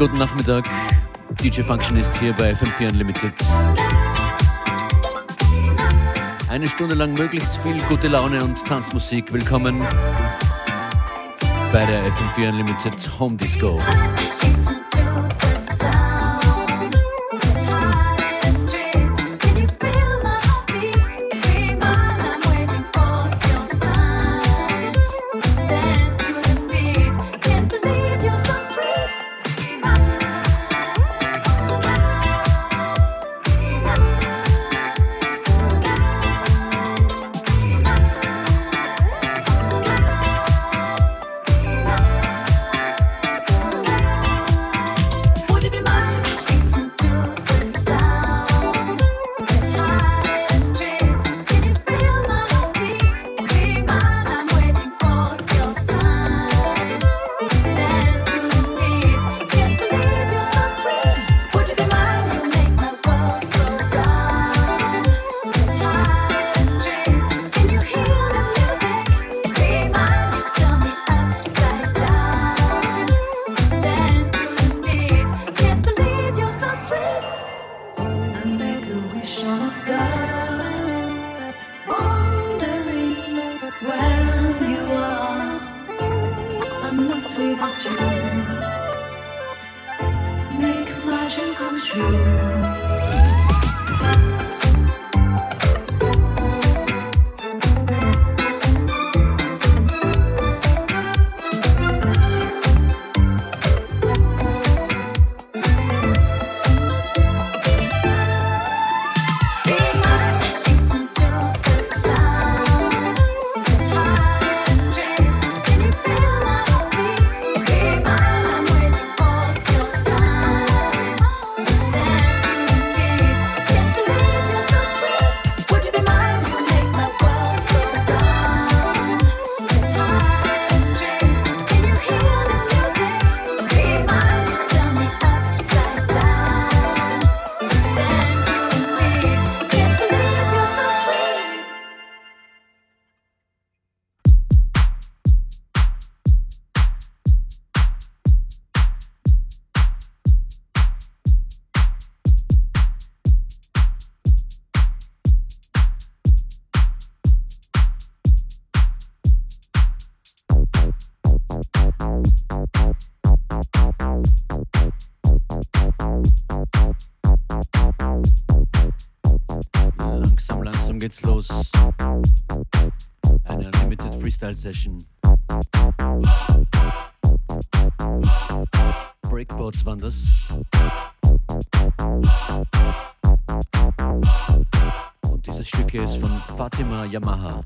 guten Nachmittag. DJ Function ist hier bei FM4 Unlimited. Eine Stunde lang möglichst viel gute Laune und Tanzmusik. Willkommen bei der FM4 Unlimited Home Disco. Session. Breakboards waren das. Und dieses Stück hier ist von Fatima Yamaha.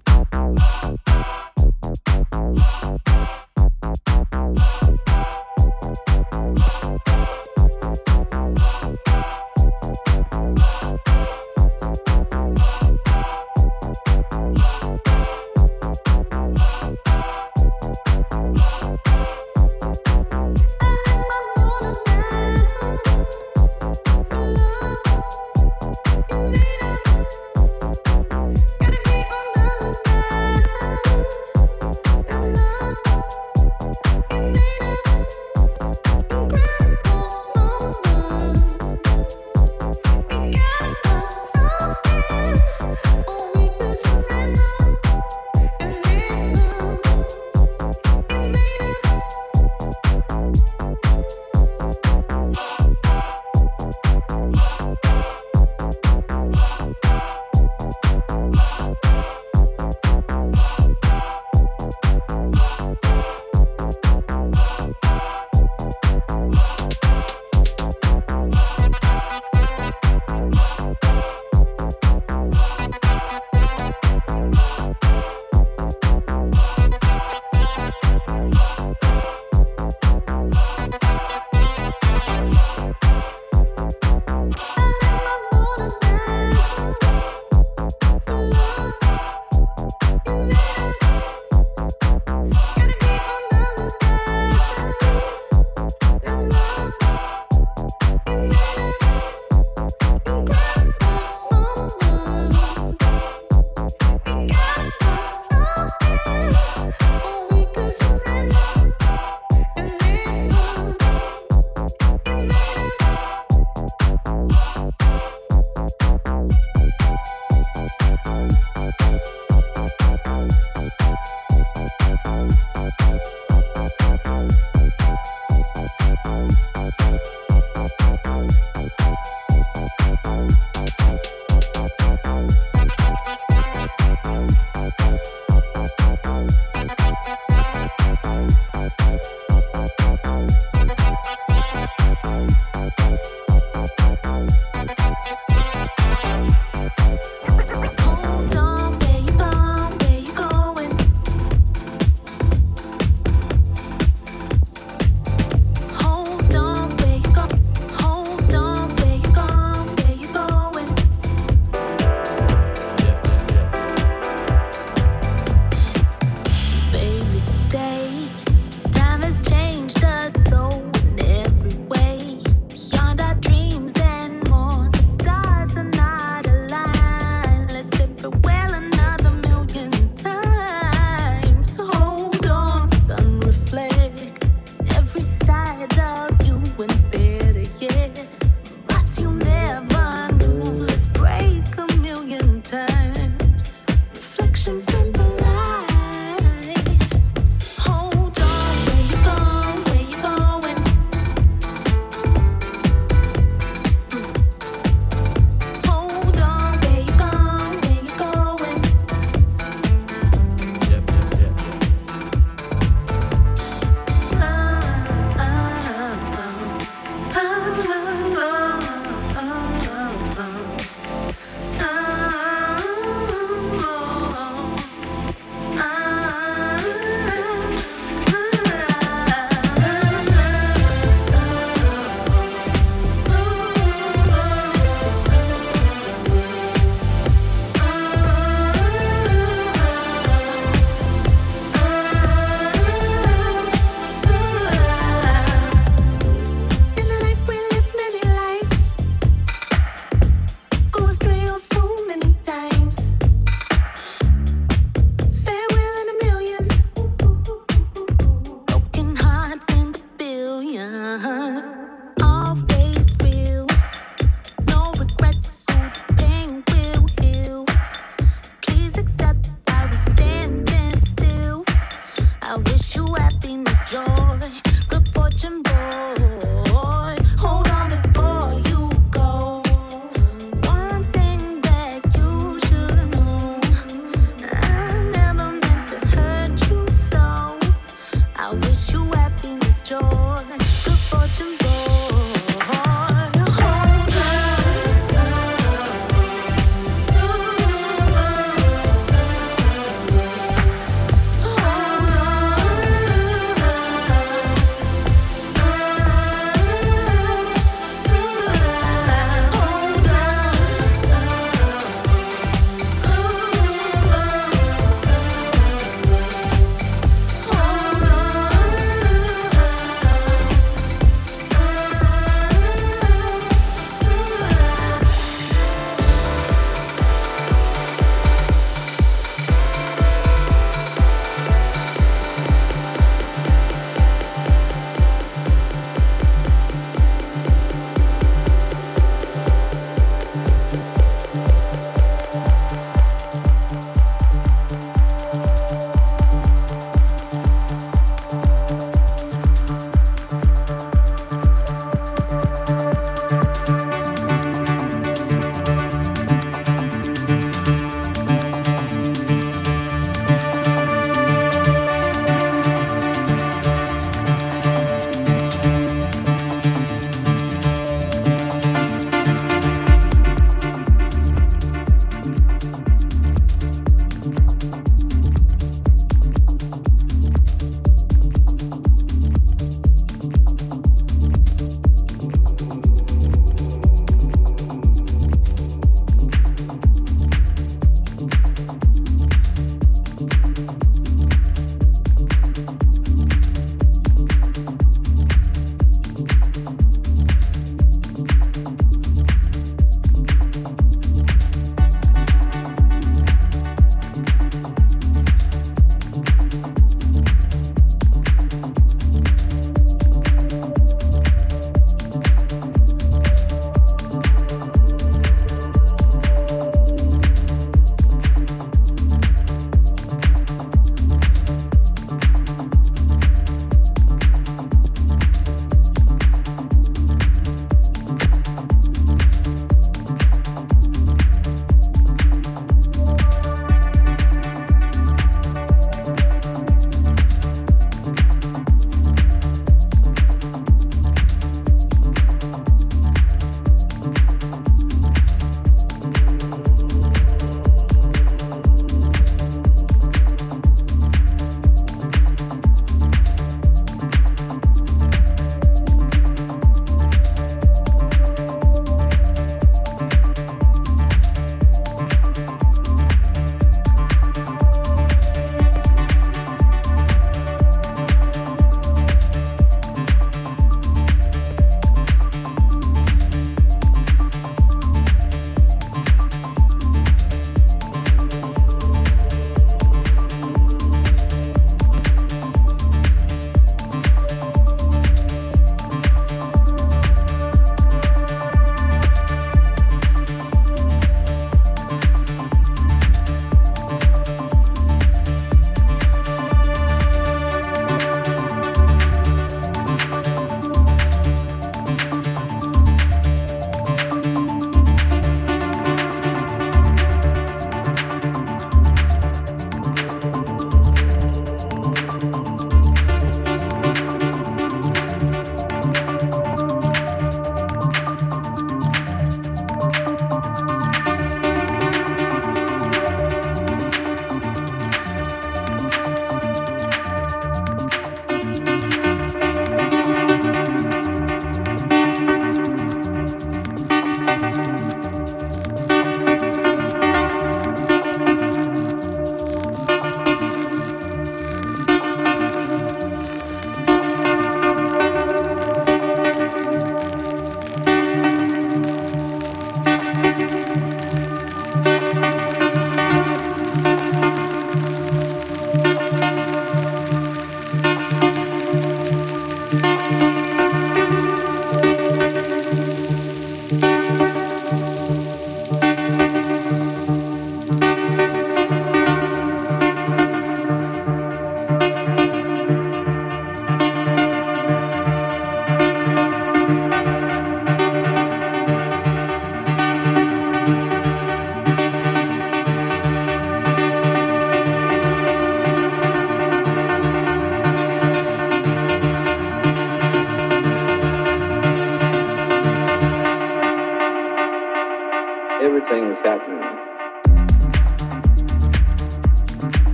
everything's happening.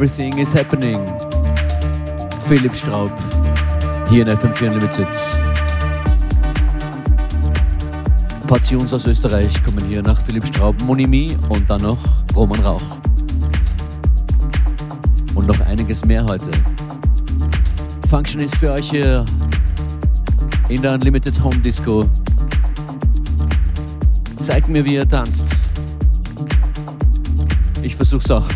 Everything is happening. Philipp Straub, hier in FM4 Unlimited. Passions aus Österreich kommen hier nach Philipp Straub, Monimi und dann noch Roman Rauch. Und noch einiges mehr heute. Function ist für euch hier in der Unlimited Home Disco. Zeig mir, wie ihr tanzt. Ich versuch's auch.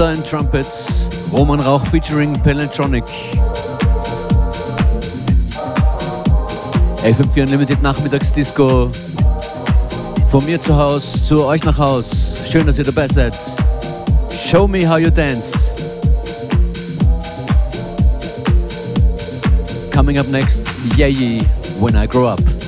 Producer and Trumpets, Roman Rauch featuring Penetronic. FM4 Unlimited Nachmittagsdisco. Von mir zu Haus zu euch nach Haus. Schön, dass ihr dabei seid. Show me how you dance. Coming up next, Yay When I Grow Up.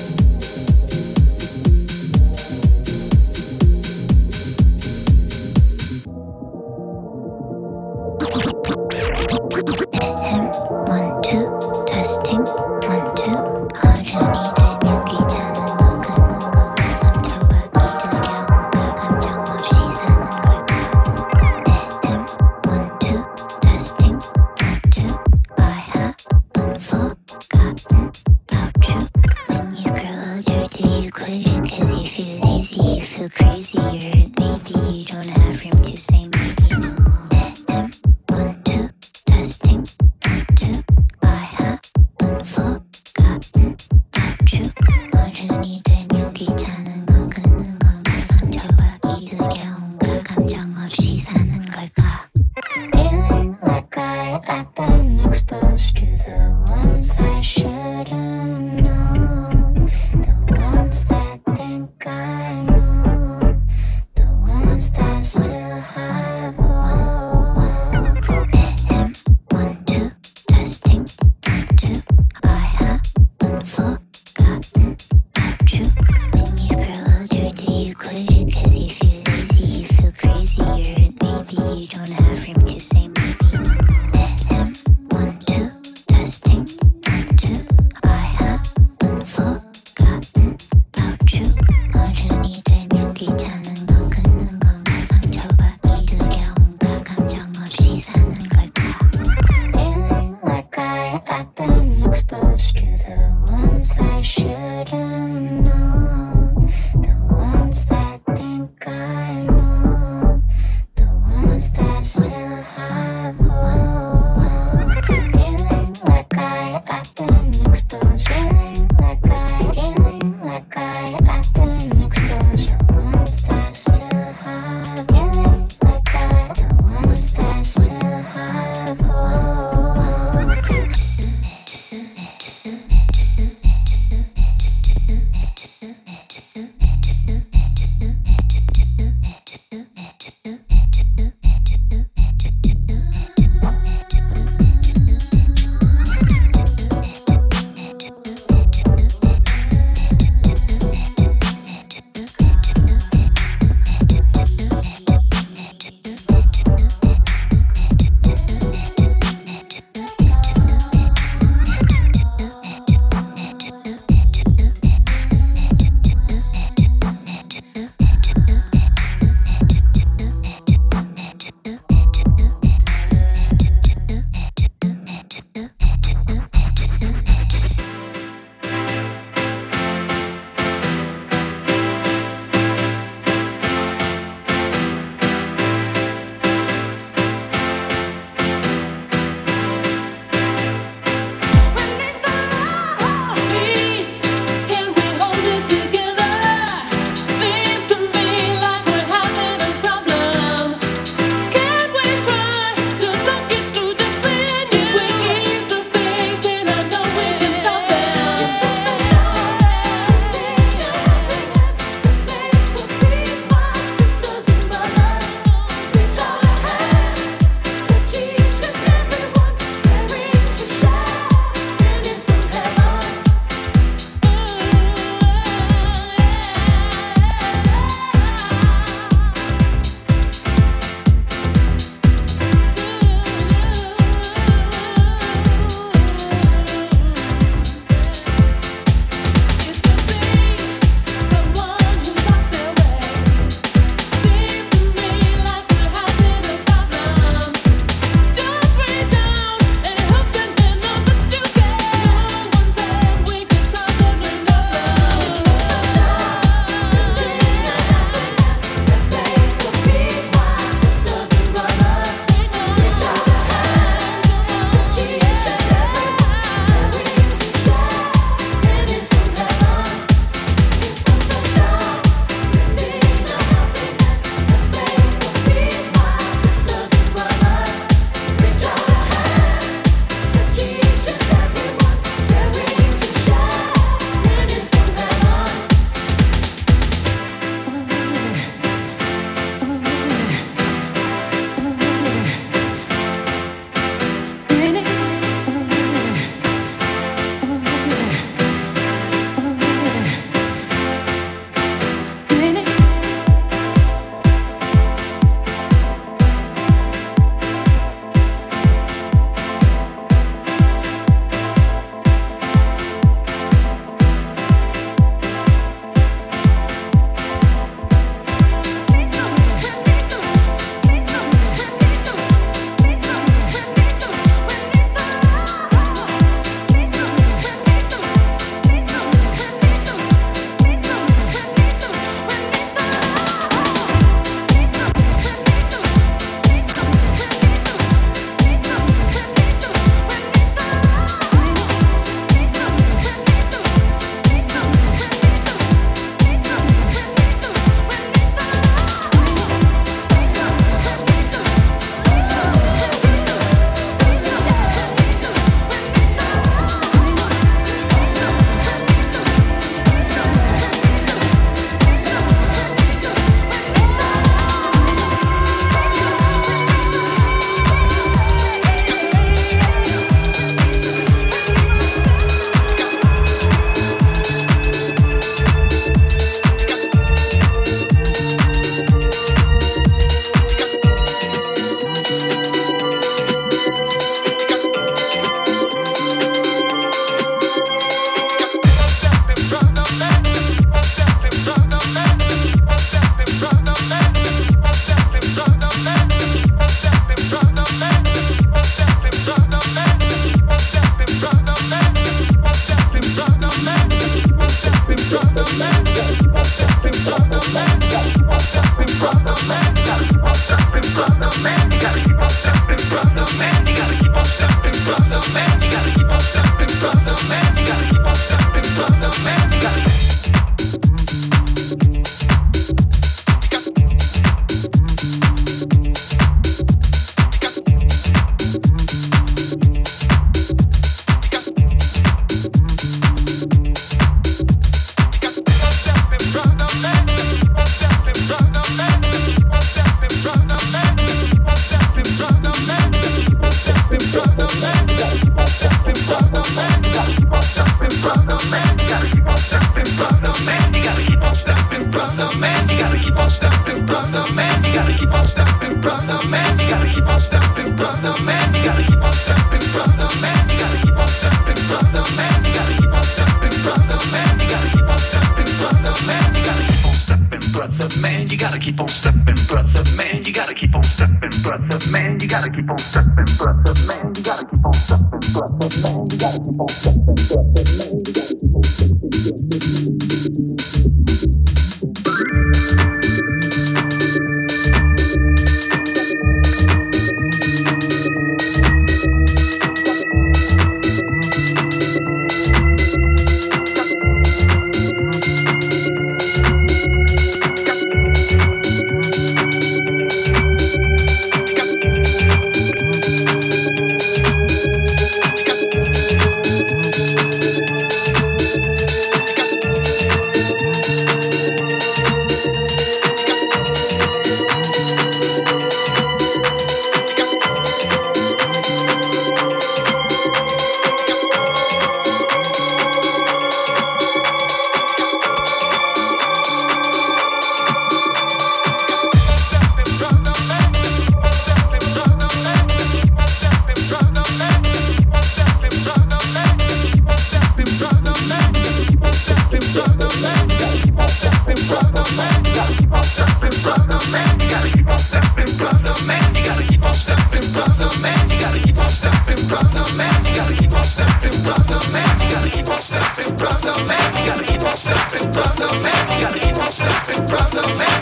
keep on stepping, brother. Man.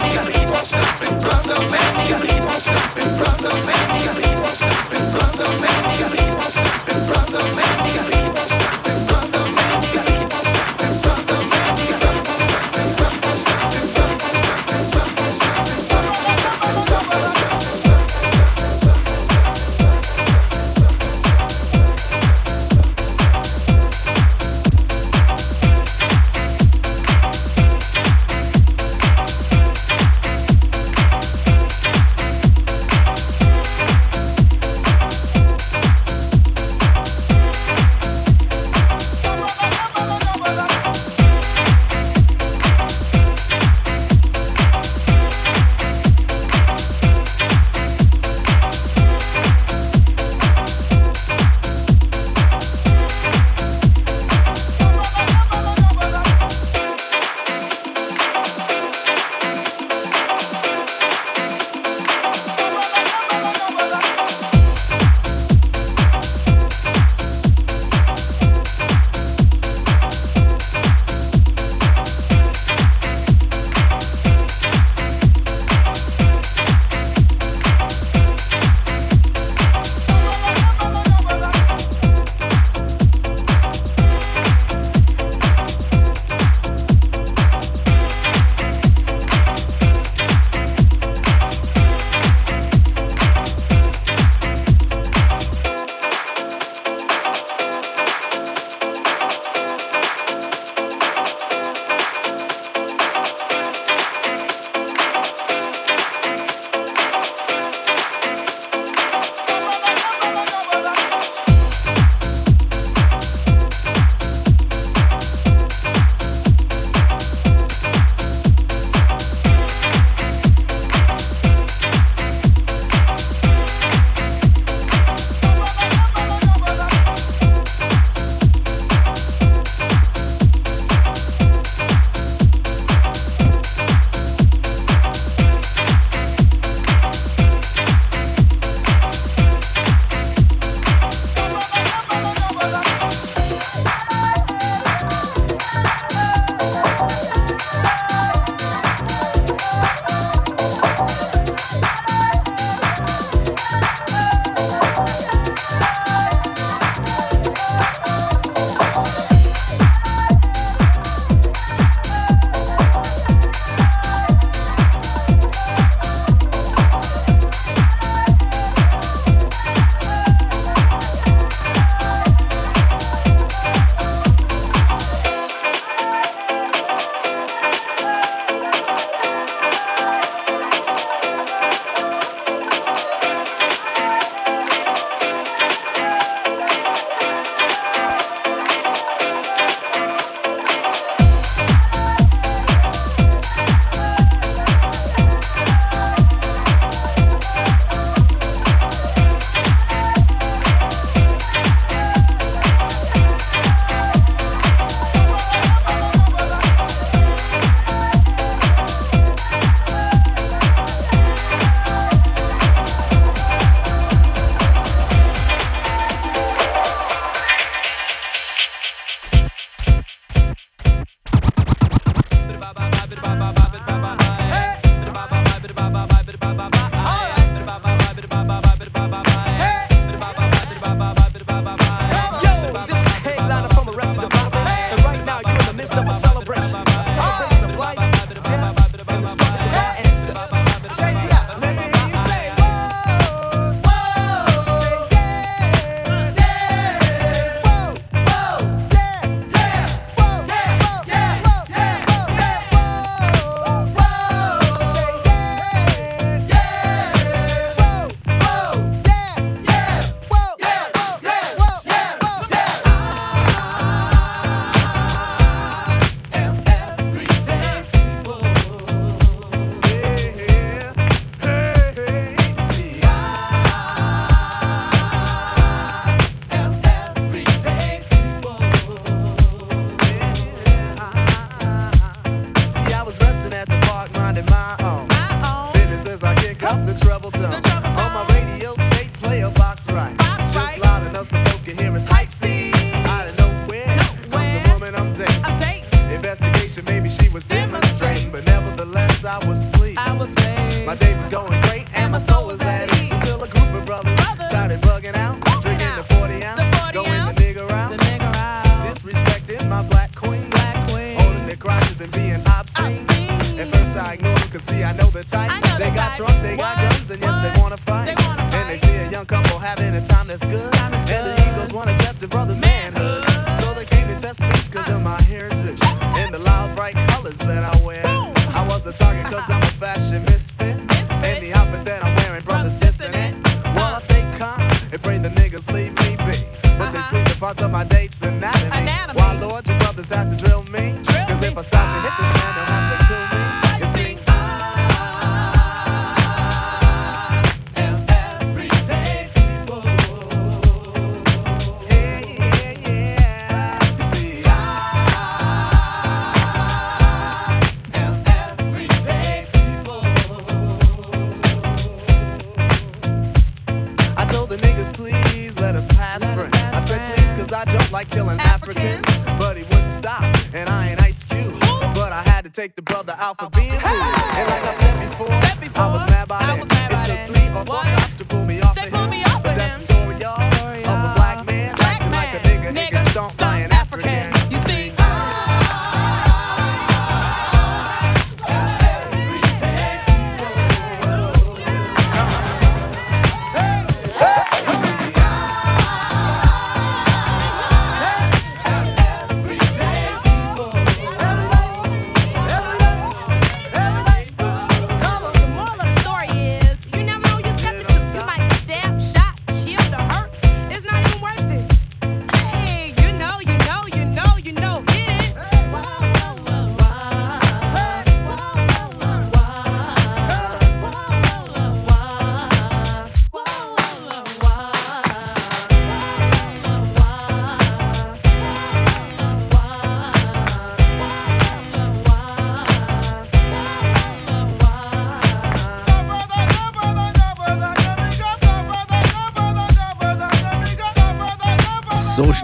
Yeah.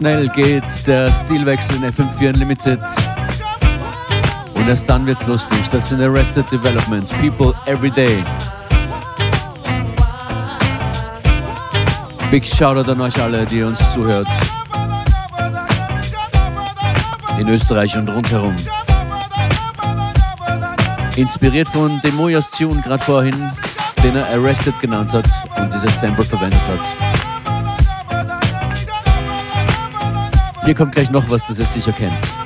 Schnell geht der Stilwechsel in FM4 Unlimited. Und erst dann wird's lustig. Das sind Arrested Development. People every day. Big Shoutout an euch alle, die uns zuhört. In Österreich und rundherum. Inspiriert von dem Mojas Tune gerade vorhin, den er Arrested genannt hat und dieses Sample verwendet hat. Hier kommt gleich noch was, das ihr sicher kennt.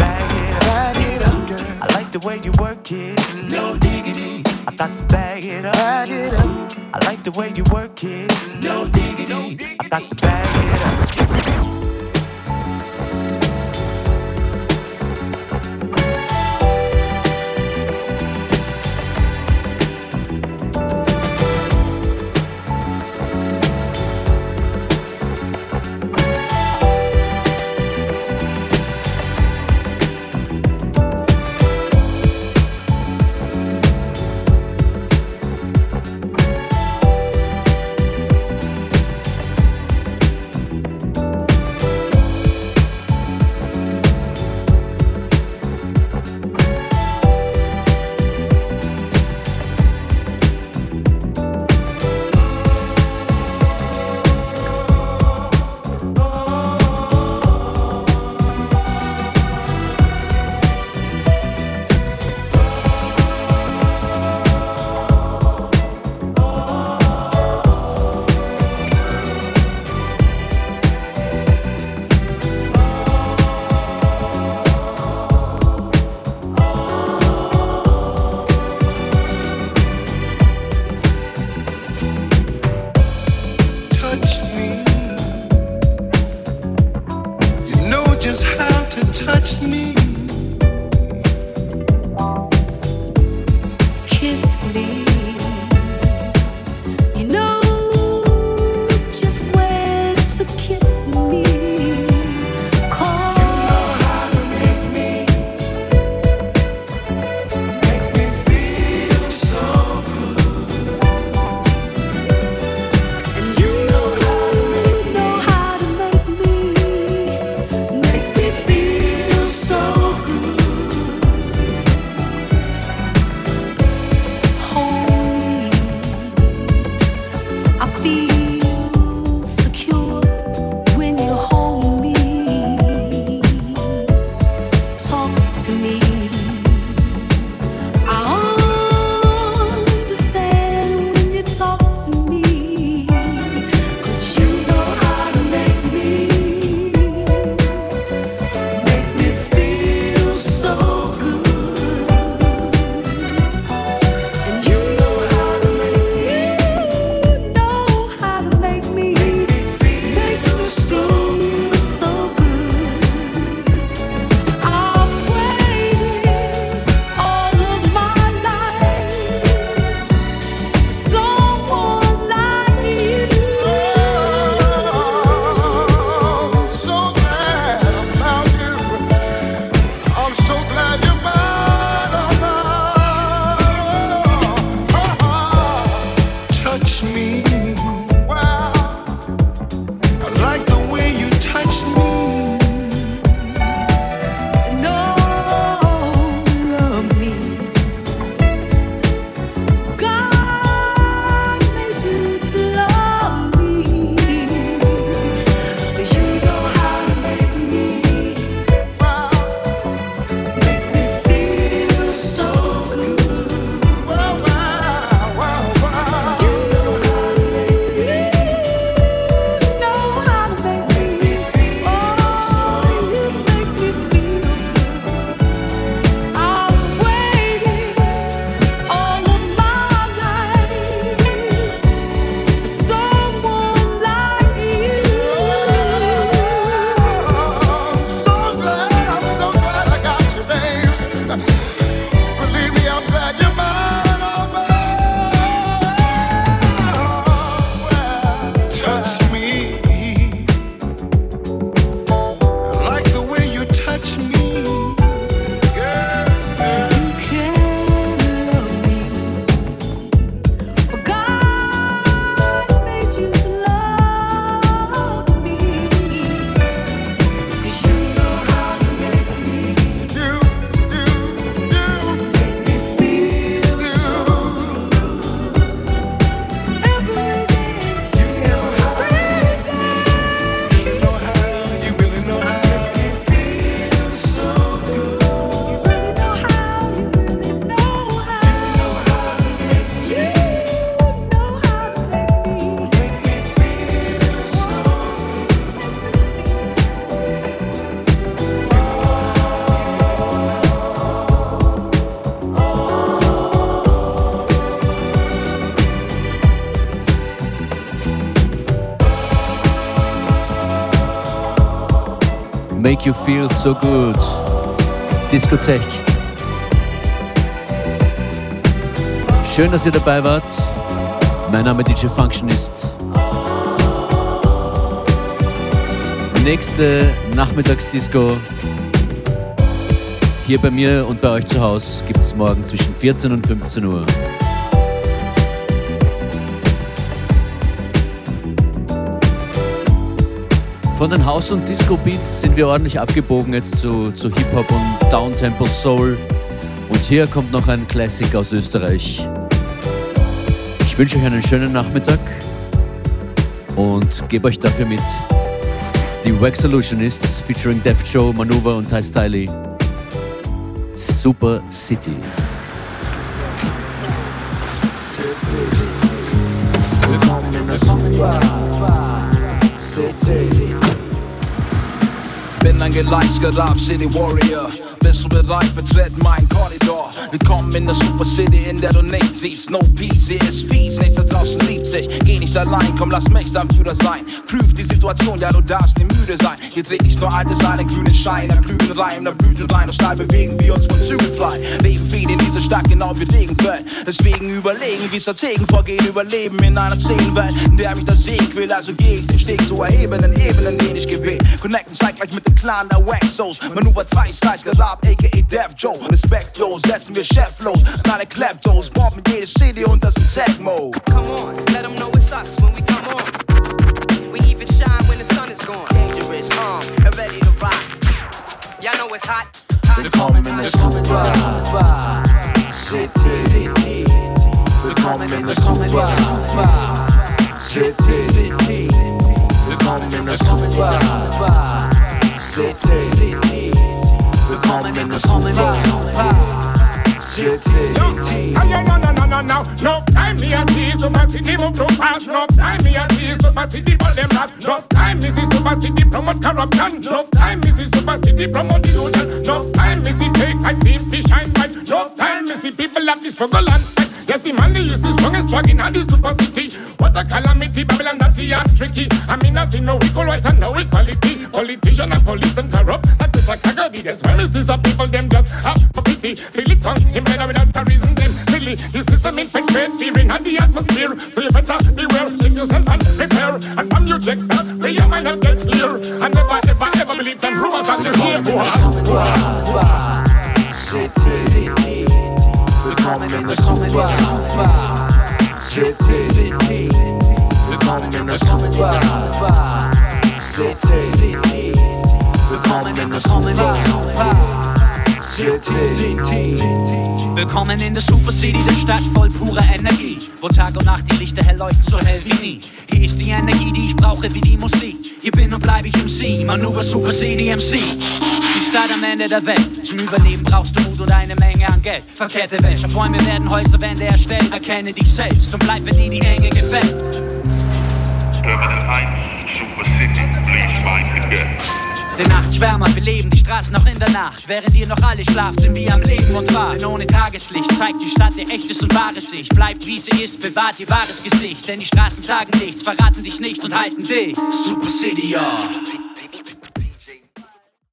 the way you work it, no diggity. I got to bag it up. Bag it up. I like the way you work it, no diggity. I got to bag it up. me. You Feel So Good. Diskothek. Schön, dass ihr dabei wart. Mein Name DJ Functionist. Nächste Nachmittagsdisco hier bei mir und bei euch zu Hause gibt es morgen zwischen 14 und 15 Uhr. Von den House- und Disco-Beats sind wir ordentlich abgebogen jetzt zu, zu Hip-Hop und Downtempo Soul. Und hier kommt noch ein Classic aus Österreich. Ich wünsche euch einen schönen Nachmittag und gebe euch dafür mit die Wax Solutionists featuring Def Joe, Maneuver und Ty Styley. Super City. Willkommen in der Super City. Bin ein geleitgedacht City Warrior. Bist du bereit, betritt mein Korridor. Willkommen in der Super City, in der du nicht siehst. No peace, hier ist fies, nichts sich. Geh nicht allein, komm, lass mich dein Führer sein. Prüf die Situation, ja, du darfst nie müde sein. Hier dreht nicht nur altes ein, grüne Schein, der Blüten rein, der Blüten rein. Und schnell bewegen wir uns von Zügen frei. Leben viel in dieser Stadt, genau wie Regenfeld. Deswegen überlegen, wie Strategen vorgehen, überleben in einer Szenenwelt, in der mich das Sieg will. Also geh ich den Steg zu erhebenden Ebenen, den ich gewählt. Connecten zeitgleich mit dem Clan der Waxos. Manöver 2 Slice gerab, aka Death Joe. Respektlos setzen wir cheflos an alle Kleptos. Bomben jede City und das ist Tech-Mode. Come on, let them know it's us when we come on. We even shine when the sun is gone. Dangerous, armed, and ready to rock. Y'all know it's hot. hot. Willkommen in der Super City. Willkommen in der Super City. Willkommen in der Super City. Willkommen in der Super City. No, no, no, time me a see Super City move too fast. No time me a see Super City burn them last. No time me see Super City promote corruption. No time me see Super City promote illusion. No time me see fake and team to shine bright. No time me see people have this struggle and fight. Yes, the man is the strongest drug in all the super city. What a calamity, Babylon dirty and tricky. I mean, I see no equal rights and no equality. Politician and police and corrupt. That is a category. There's various of people, them just have pity. Feel it on him better without a reason. Them silly. The system infected, fearing and the atmosphere. So you better beware, check yourself and prepare. And from check your mind not get clear. And never, ever, ever believe them rumors that you hear. City. Willkommen in der Super City. Willkommen in der Super City. Willkommen in der Super City. Willkommen in der Super City, der Stadt voll purer Energie. Wo Tag und Nacht die Lichter hell leuchten, so hell wie nie. Hier ist die Energie, die ich brauche, wie die Musik. Hier bin und bleib ich MC, Manöver Super City MC. Die Stadt am Ende der Welt. Zum Überleben brauchst du Mut und eine Menge an Geld. Verkehrte Wäsche, Bäume werden Häuserwände erstellt. Erkenne dich selbst und bleib, wenn dir die Enge gefällt. Terminal 1, Super City, please find the gap. Der Nachtschwärmer, wir leben die Straßen noch in der Nacht. Während ihr noch alle schlaft, sind wir am Leben und wahr. Denn ohne Tageslicht zeigt die Stadt ihr echtes und wahres sich. Bleibt wie sie ist, bewahrt ihr wahres Gesicht. Denn die Straßen sagen nichts, verraten dich nicht und halten dich. Super City, ja.